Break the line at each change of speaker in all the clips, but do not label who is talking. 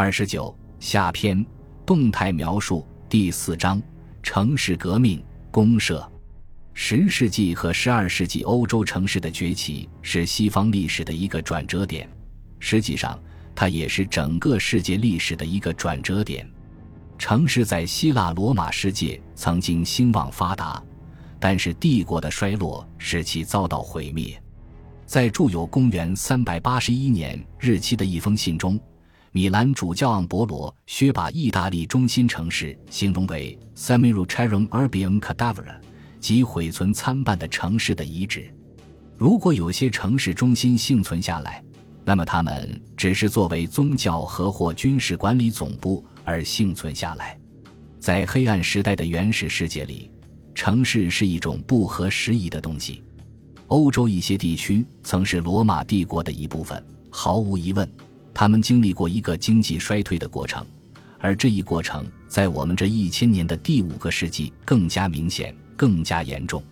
二十九下篇动态描述第四章城市革命公社。十世纪和十二世纪欧洲城市的崛起是西方历史的一个转折点，实际上它也是整个世界历史的一个转折点。城市在希腊罗马世界曾经兴旺发达，但是帝国的衰落使其遭到毁灭。在著有公元三百八十一年日期的一封信中，米兰主教昂博罗薛把意大利中心城市形容为 “semiruterum urbium cadavera”，即毁存参半的城市的遗址。如果有些城市中心幸存下来，那么他们只是作为宗教和或军事管理总部。而幸存下来，在黑暗时代的原始世界里，城市是一种不合时宜的东西。欧洲一些地区曾是罗马帝国的一部分，毫无疑问，他们经历过一个经济衰退的过程，而这一过程在我们这一千年的第五个世纪更加明显、更加严重。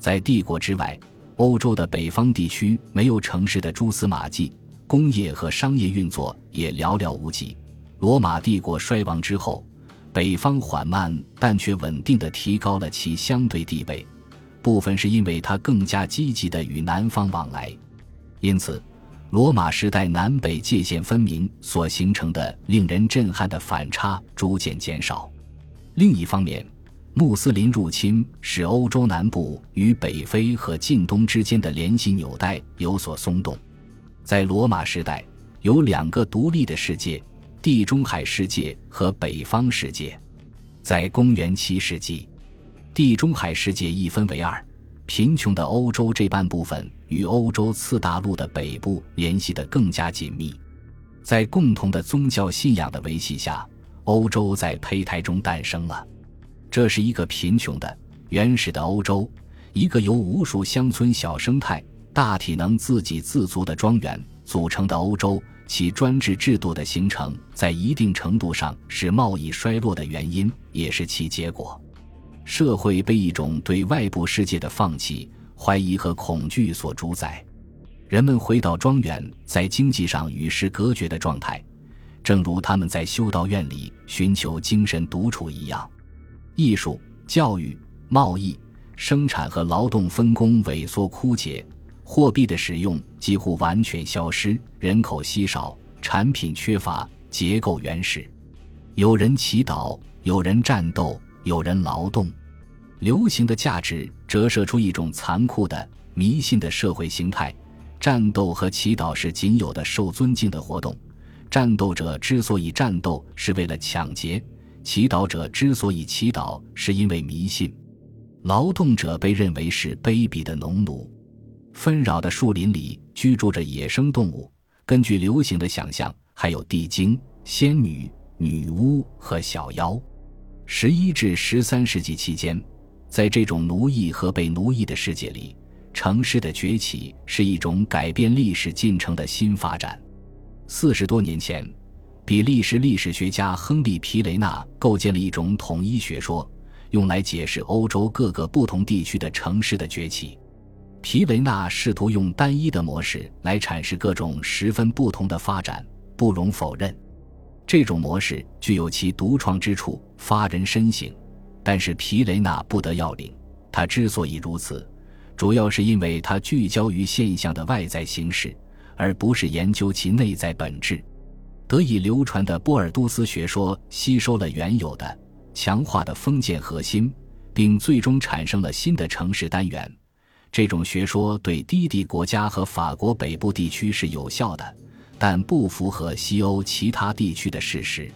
在帝国之外，欧洲的北方地区没有城市的蛛丝马迹，工业和商业运作也寥寥无几。罗马帝国衰亡之后，北方缓慢但却稳定地提高了其相对地位，部分是因为它更加积极地与南方往来，因此，罗马时代南北界限分明所形成的令人震撼的反差逐渐减少。另一方面，穆斯林入侵使欧洲南部与北非和近东之间的联系纽带有所松动。在罗马时代，有两个独立的世界。地中海世界和北方世界，在公元七世纪，地中海世界一分为二，贫穷的欧洲这半部分与欧洲次大陆的北部联系得更加紧密，在共同的宗教信仰的维系下，欧洲在胚胎中诞生了。这是一个贫穷的、原始的欧洲，一个由无数乡村小生态、大体能自给自足的庄园组成的欧洲。其专制制度的形成，在一定程度上是贸易衰落的原因，也是其结果。社会被一种对外部世界的放弃、怀疑和恐惧所主宰，人们回到庄园，在经济上与世隔绝的状态，正如他们在修道院里寻求精神独处一样。艺术、教育、贸易、生产和劳动分工萎缩枯竭。货币的使用几乎完全消失，人口稀少，产品缺乏，结构原始。有人祈祷，有人战斗，有人劳动。流行的价值折射出一种残酷的、迷信的社会形态：战斗和祈祷是仅有的受尊敬的活动。战斗者之所以战斗，是为了抢劫；祈祷者之所以祈祷，是因为迷信。劳动者被认为是卑鄙的农奴。纷扰的树林里居住着野生动物，根据流行的想象，还有地精、仙女、女巫和小妖。十一至十三世纪期间，在这种奴役和被奴役的世界里，城市的崛起是一种改变历史进程的新发展。四十多年前，比利时历史学家亨利·皮雷纳构建了一种统一学说，用来解释欧洲各个不同地区的城市的崛起。皮雷纳试图用单一的模式来阐释各种十分不同的发展，不容否认，这种模式具有其独创之处，发人深省。但是皮雷纳不得要领，他之所以如此，主要是因为他聚焦于现象的外在形式，而不是研究其内在本质。得以流传的波尔多斯学说吸收了原有的、强化的封建核心，并最终产生了新的城市单元。这种学说对低地国家和法国北部地区是有效的，但不符合西欧其他地区的事实。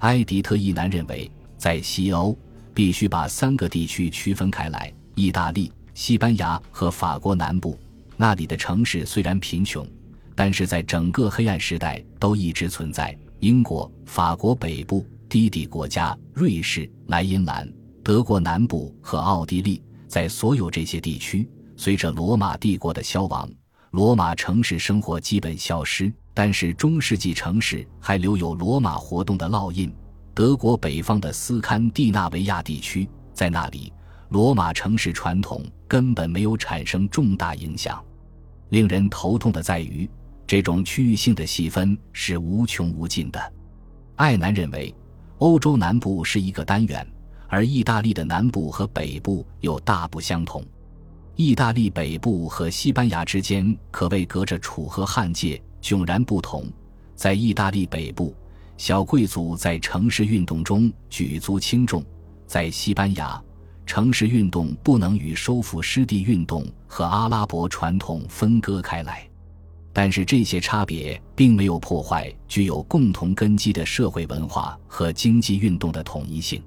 埃迪特一男认为，在西欧必须把三个地区区分开来：意大利、西班牙和法国南部。那里的城市虽然贫穷，但是在整个黑暗时代都一直存在。英国、法国北部、低地国家、瑞士、莱茵兰、德国南部和奥地利。在所有这些地区，随着罗马帝国的消亡，罗马城市生活基本消失。但是中世纪城市还留有罗马活动的烙印。德国北方的斯堪的纳维亚地区，在那里，罗马城市传统根本没有产生重大影响。令人头痛的在于，这种区域性的细分是无穷无尽的。艾南认为，欧洲南部是一个单元，而意大利的南部和北部又大不相同。意大利北部和西班牙之间可谓隔着楚河汉界，迥然不同。在意大利北部，小贵族在城市运动中举足轻重；在西班牙，城市运动不能与收复失地运动和阿拉伯传统分割开来。但是这些差别并没有破坏具有共同根基的社会文化和经济运动的统一性。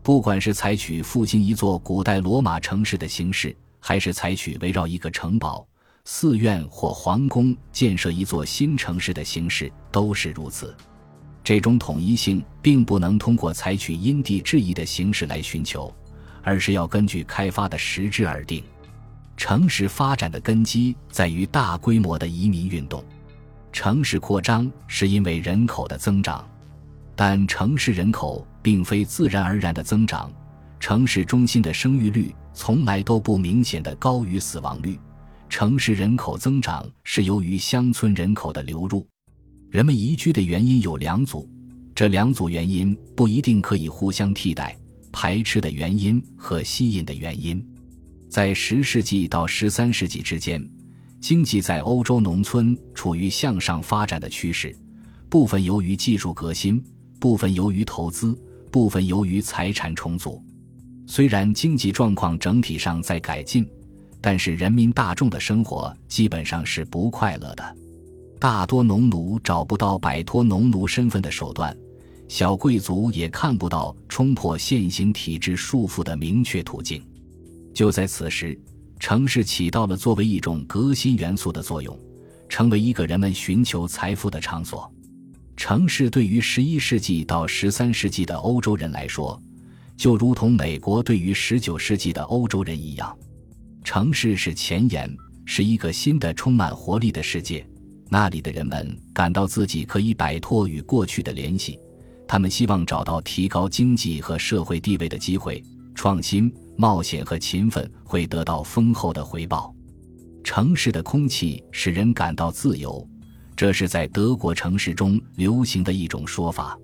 不管是采取复兴一座古代罗马城市的形式，还是采取围绕一个城堡。寺院或皇宫建设一座新城市的形式都是如此。这种统一性并不能通过采取因地制宜的形式来寻求，而是要根据开发的实质而定。城市发展的根基在于大规模的移民运动。城市扩张是因为人口的增长，但城市人口并非自然而然的增长。城市中心的生育率从来都不明显的高于死亡率。城市人口增长是由于乡村人口的流入，人们移居的原因有两组，这两组原因不一定可以互相替代。排斥的原因和吸引的原因，在十世纪到十三世纪之间，经济在欧洲农村处于向上发展的趋势，部分由于技术革新，部分由于投资，部分由于财产重组。虽然经济状况整体上在改进。但是人民大众的生活基本上是不快乐的，大多农奴找不到摆脱农奴身份的手段，小贵族也看不到冲破现行体制束缚的明确途径。就在此时，城市起到了作为一种革新元素的作用，成为一个人们寻求财富的场所。城市对于十一世纪到十三世纪的欧洲人来说，就如同美国对于十九世纪的欧洲人一样。城市是前沿，是一个新的、充满活力的世界。那里的人们感到自己可以摆脱与过去的联系，他们希望找到提高经济和社会地位的机会。创新、冒险和勤奋会得到丰厚的回报。城市的空气使人感到自由，这是在德国城市中流行的一种说法。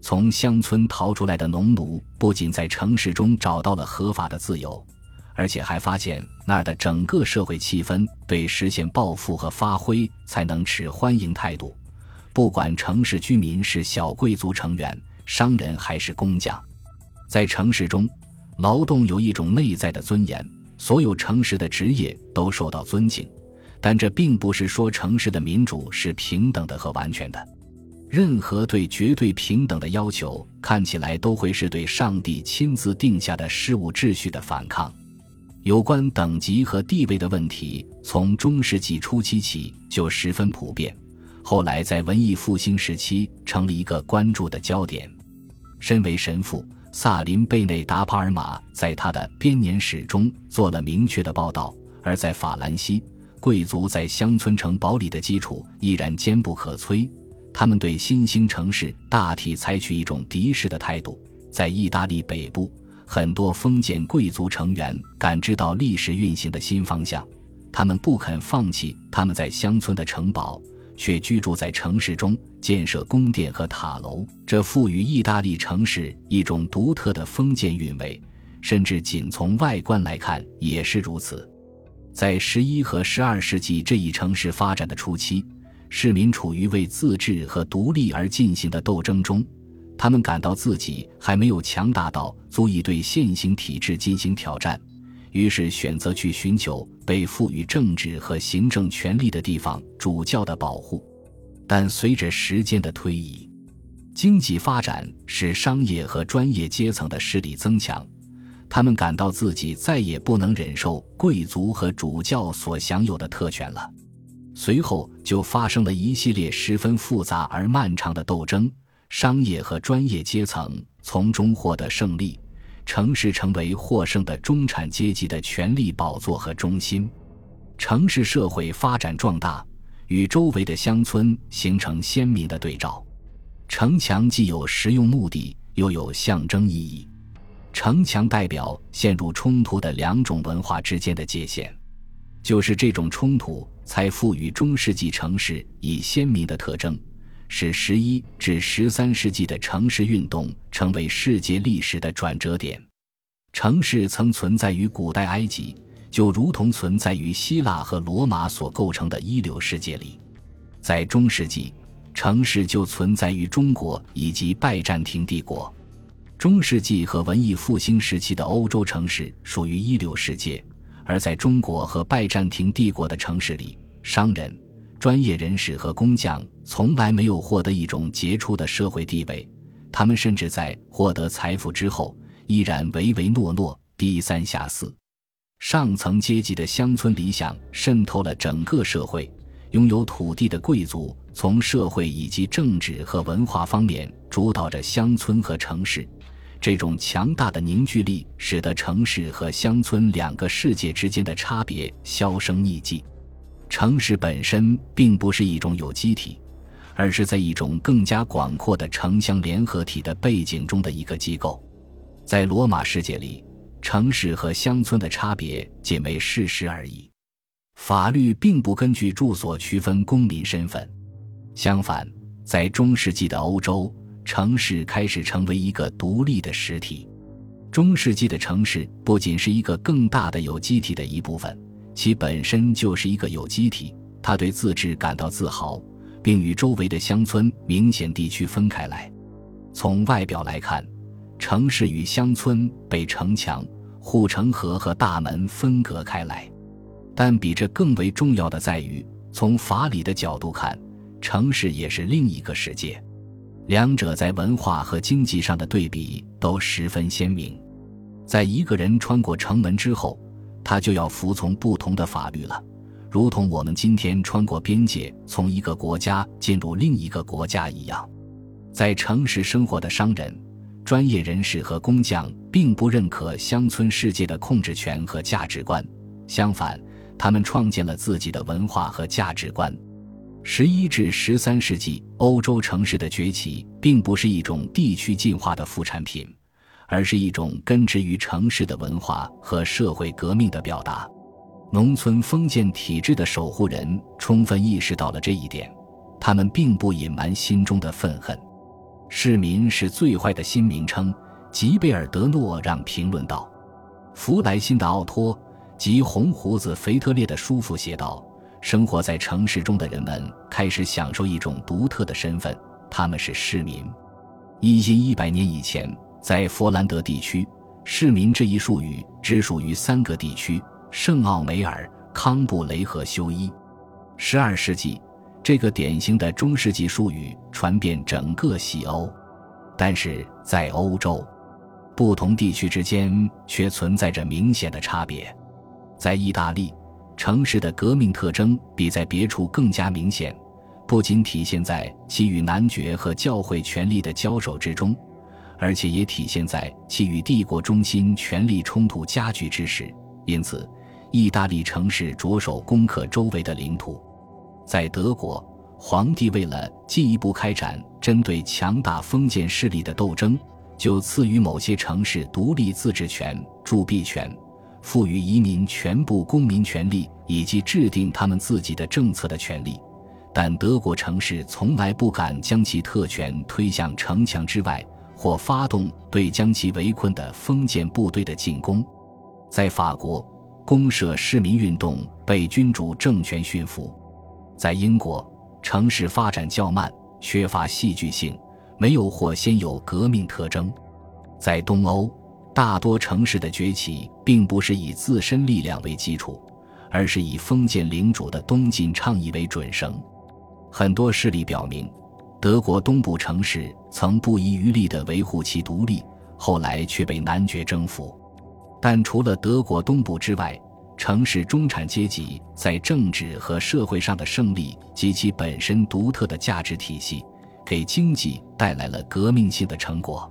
从乡村逃出来的农奴不仅在城市中找到了合法的自由。而且还发现那儿的整个社会气氛对实现暴富和发挥才能持欢迎态度，不管城市居民是小贵族成员、商人还是工匠，在城市中，劳动有一种内在的尊严，所有城市的职业都受到尊敬，但这并不是说城市的民主是平等的和完全的。任何对绝对平等的要求，看起来都会是对上帝亲自定下的事物秩序的反抗。有关等级和地位的问题，从中世纪初期起就十分普遍，后来在文艺复兴时期成了一个关注的焦点。身为神父，萨林贝内达·帕尔马在他的编年史中做了明确的报道。而在法兰西，贵族在乡村城堡里的基础依然坚不可摧，他们对新兴城市大体采取一种敌视的态度。在意大利北部。很多封建贵族成员感知到历史运行的新方向，他们不肯放弃他们在乡村的城堡，却居住在城市中，建设宫殿和塔楼。这赋予意大利城市一种独特的封建韵味，甚至仅从外观来看也是如此。在十一和十二世纪这一城市发展的初期，市民处于为自治和独立而进行的斗争中。他们感到自己还没有强大到足以对现行体制进行挑战，于是选择去寻求被赋予政治和行政权力的地方主教的保护。但随着时间的推移，经济发展使商业和专业阶层的势力增强，他们感到自己再也不能忍受贵族和主教所享有的特权了。随后就发生了一系列十分复杂而漫长的斗争。商业和专业阶层从中获得胜利，城市成为获胜的中产阶级的权力宝座和中心。城市社会发展壮大，与周围的乡村形成鲜明的对照。城墙既有实用目的，又有象征意义。城墙代表陷入冲突的两种文化之间的界限，就是这种冲突才赋予中世纪城市以鲜明的特征。使十一至十三世纪的城市运动成为世界历史的转折点。城市曾存在于古代埃及，就如同存在于希腊和罗马所构成的一流世界里。在中世纪，城市就存在于中国以及拜占庭帝国。中世纪和文艺复兴时期的欧洲城市属于一流世界，而在中国和拜占庭帝国的城市里，商人。专业人士和工匠从来没有获得一种杰出的社会地位，他们甚至在获得财富之后依然唯唯诺诺、低三下四。上层阶级的乡村理想渗透了整个社会，拥有土地的贵族从社会以及政治和文化方面主导着乡村和城市。这种强大的凝聚力使得城市和乡村两个世界之间的差别销声匿迹。城市本身并不是一种有机体，而是在一种更加广阔的城乡联合体的背景中的一个机构。在罗马世界里，城市和乡村的差别仅为事实而已。法律并不根据住所区分公民身份。相反，在中世纪的欧洲，城市开始成为一个独立的实体。中世纪的城市不仅是一个更大的有机体的一部分。其本身就是一个有机体，他对自治感到自豪，并与周围的乡村明显地区分开来。从外表来看，城市与乡村被城墙、护城河和大门分隔开来。但比这更为重要的在于，从法理的角度看，城市也是另一个世界。两者在文化和经济上的对比都十分鲜明。在一个人穿过城门之后，他就要服从不同的法律了，如同我们今天穿过边界，从一个国家进入另一个国家一样。在城市生活的商人、专业人士和工匠并不认可乡村世界的控制权和价值观，相反，他们创建了自己的文化和价值观。十一至十三世纪，欧洲城市的崛起并不是一种地区进化的副产品。而是一种根植于城市的文化和社会革命的表达。农村封建体制的守护人充分意识到了这一点，他们并不隐瞒心中的愤恨。市民是最坏的新名称，吉贝尔德诺让评论道。弗莱辛的奥托及红胡子腓特烈的叔父写道：“生活在城市中的人们开始享受一种独特的身份，他们是市民。一千一百年以前。”在佛兰德地区，市民这一术语只属于三个地区：圣奥梅尔、康布雷和修伊。十二世纪，这个典型的中世纪术语传遍整个西欧，但是在欧洲，不同地区之间却存在着明显的差别。在意大利，城市的革命特征比在别处更加明显，不仅体现在其与男爵和教会权力的交手之中。而且也体现在其与帝国中心权力冲突加剧之时，因此，意大利城市着手攻克周围的领土。在德国，皇帝为了进一步开展针对强大封建势力的斗争，就赐予某些城市独立自治权、铸币权，赋予移民全部公民权利以及制定他们自己的政策的权利。但德国城市从来不敢将其特权推向城墙之外。或发动对将其围困的封建部队的进攻，在法国，公社市民运动被君主政权驯服；在英国，城市发展较慢，缺乏戏剧性，没有或先有革命特征；在东欧，大多城市的崛起并不是以自身力量为基础，而是以封建领主的东进倡议为准绳。很多事例表明。德国东部城市曾不遗余力地维护其独立，后来却被男爵征服。但除了德国东部之外，城市中产阶级在政治和社会上的胜利及其本身独特的价值体系，给经济带来了革命性的成果。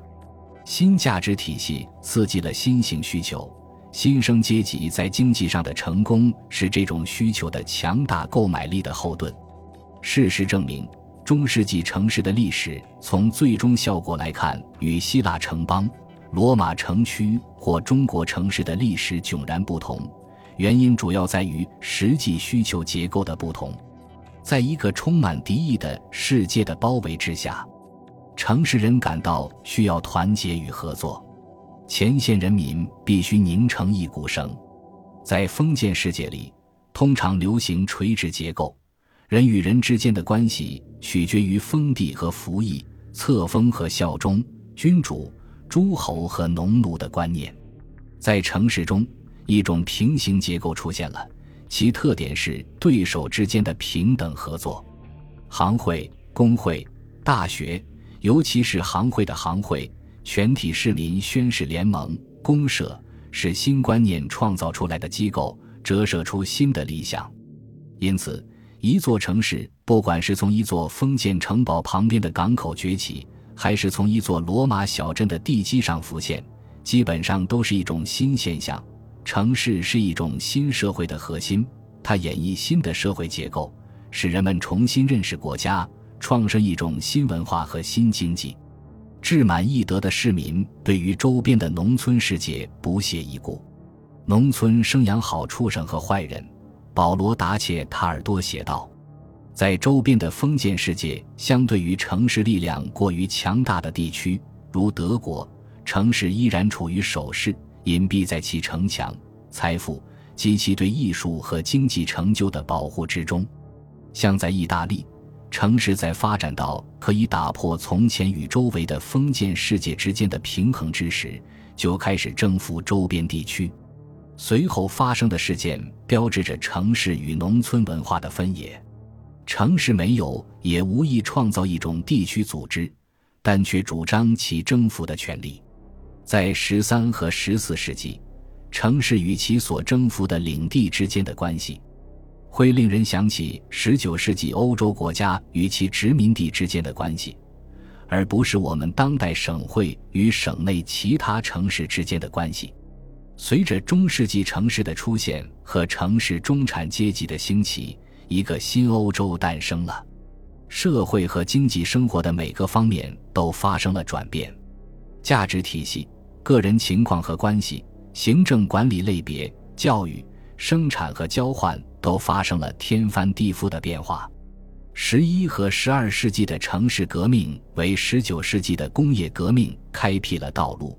新价值体系刺激了新型需求，新生阶级在经济上的成功是这种需求的强大购买力的后盾。事实证明。中世纪城市的历史，从最终效果来看，与希腊城邦、罗马城区或中国城市的历史迥然不同。原因主要在于实际需求结构的不同。在一个充满敌意的世界的包围之下，城市人感到需要团结与合作，前线人民必须拧成一股绳。在封建世界里，通常流行垂直结构，人与人之间的关系取决于封地和服役、册封和效忠、君主、诸侯和农奴的观念。在城市中，一种平行结构出现了，其特点是对手之间的平等合作。行会、工会、大学，尤其是行会的行会，全体市民宣誓联盟、公社。是新观念创造出来的机构，折射出新的理想。因此，一座城市，不管是从一座封建城堡旁边的港口崛起，还是从一座罗马小镇的地基上浮现，基本上都是一种新现象。城市是一种新社会的核心，它演绎新的社会结构，使人们重新认识国家，创生一种新文化和新经济。志满意得的市民对于周边的农村世界不屑一顾。农村生养好畜生和坏人，保罗·达切塔尔多写道：“在周边的封建世界，相对于城市力量过于强大的地区，如德国，城市依然处于守势，隐蔽在其城墙、财富及其对艺术和经济成就的保护之中。像在意大利。”城市在发展到可以打破从前与周围的封建世界之间的平衡之时，就开始征服周边地区。随后发生的事件标志着城市与农村文化的分野。城市没有也无意创造一种地区组织，但却主张其征服的权利。在十三和十四世纪，城市与其所征服的领地之间的关系。会令人想起19世纪欧洲国家与其殖民地之间的关系，而不是我们当代省会与省内其他城市之间的关系。随着中世纪城市的出现和城市中产阶级的兴起，一个新欧洲诞生了。社会和经济生活的每个方面都发生了转变，价值体系、个人情况和关系、行政管理类别、教育、生产和交换。都发生了天翻地覆的变化。十一和十二世纪的城市革命为十九世纪的工业革命开辟了道路。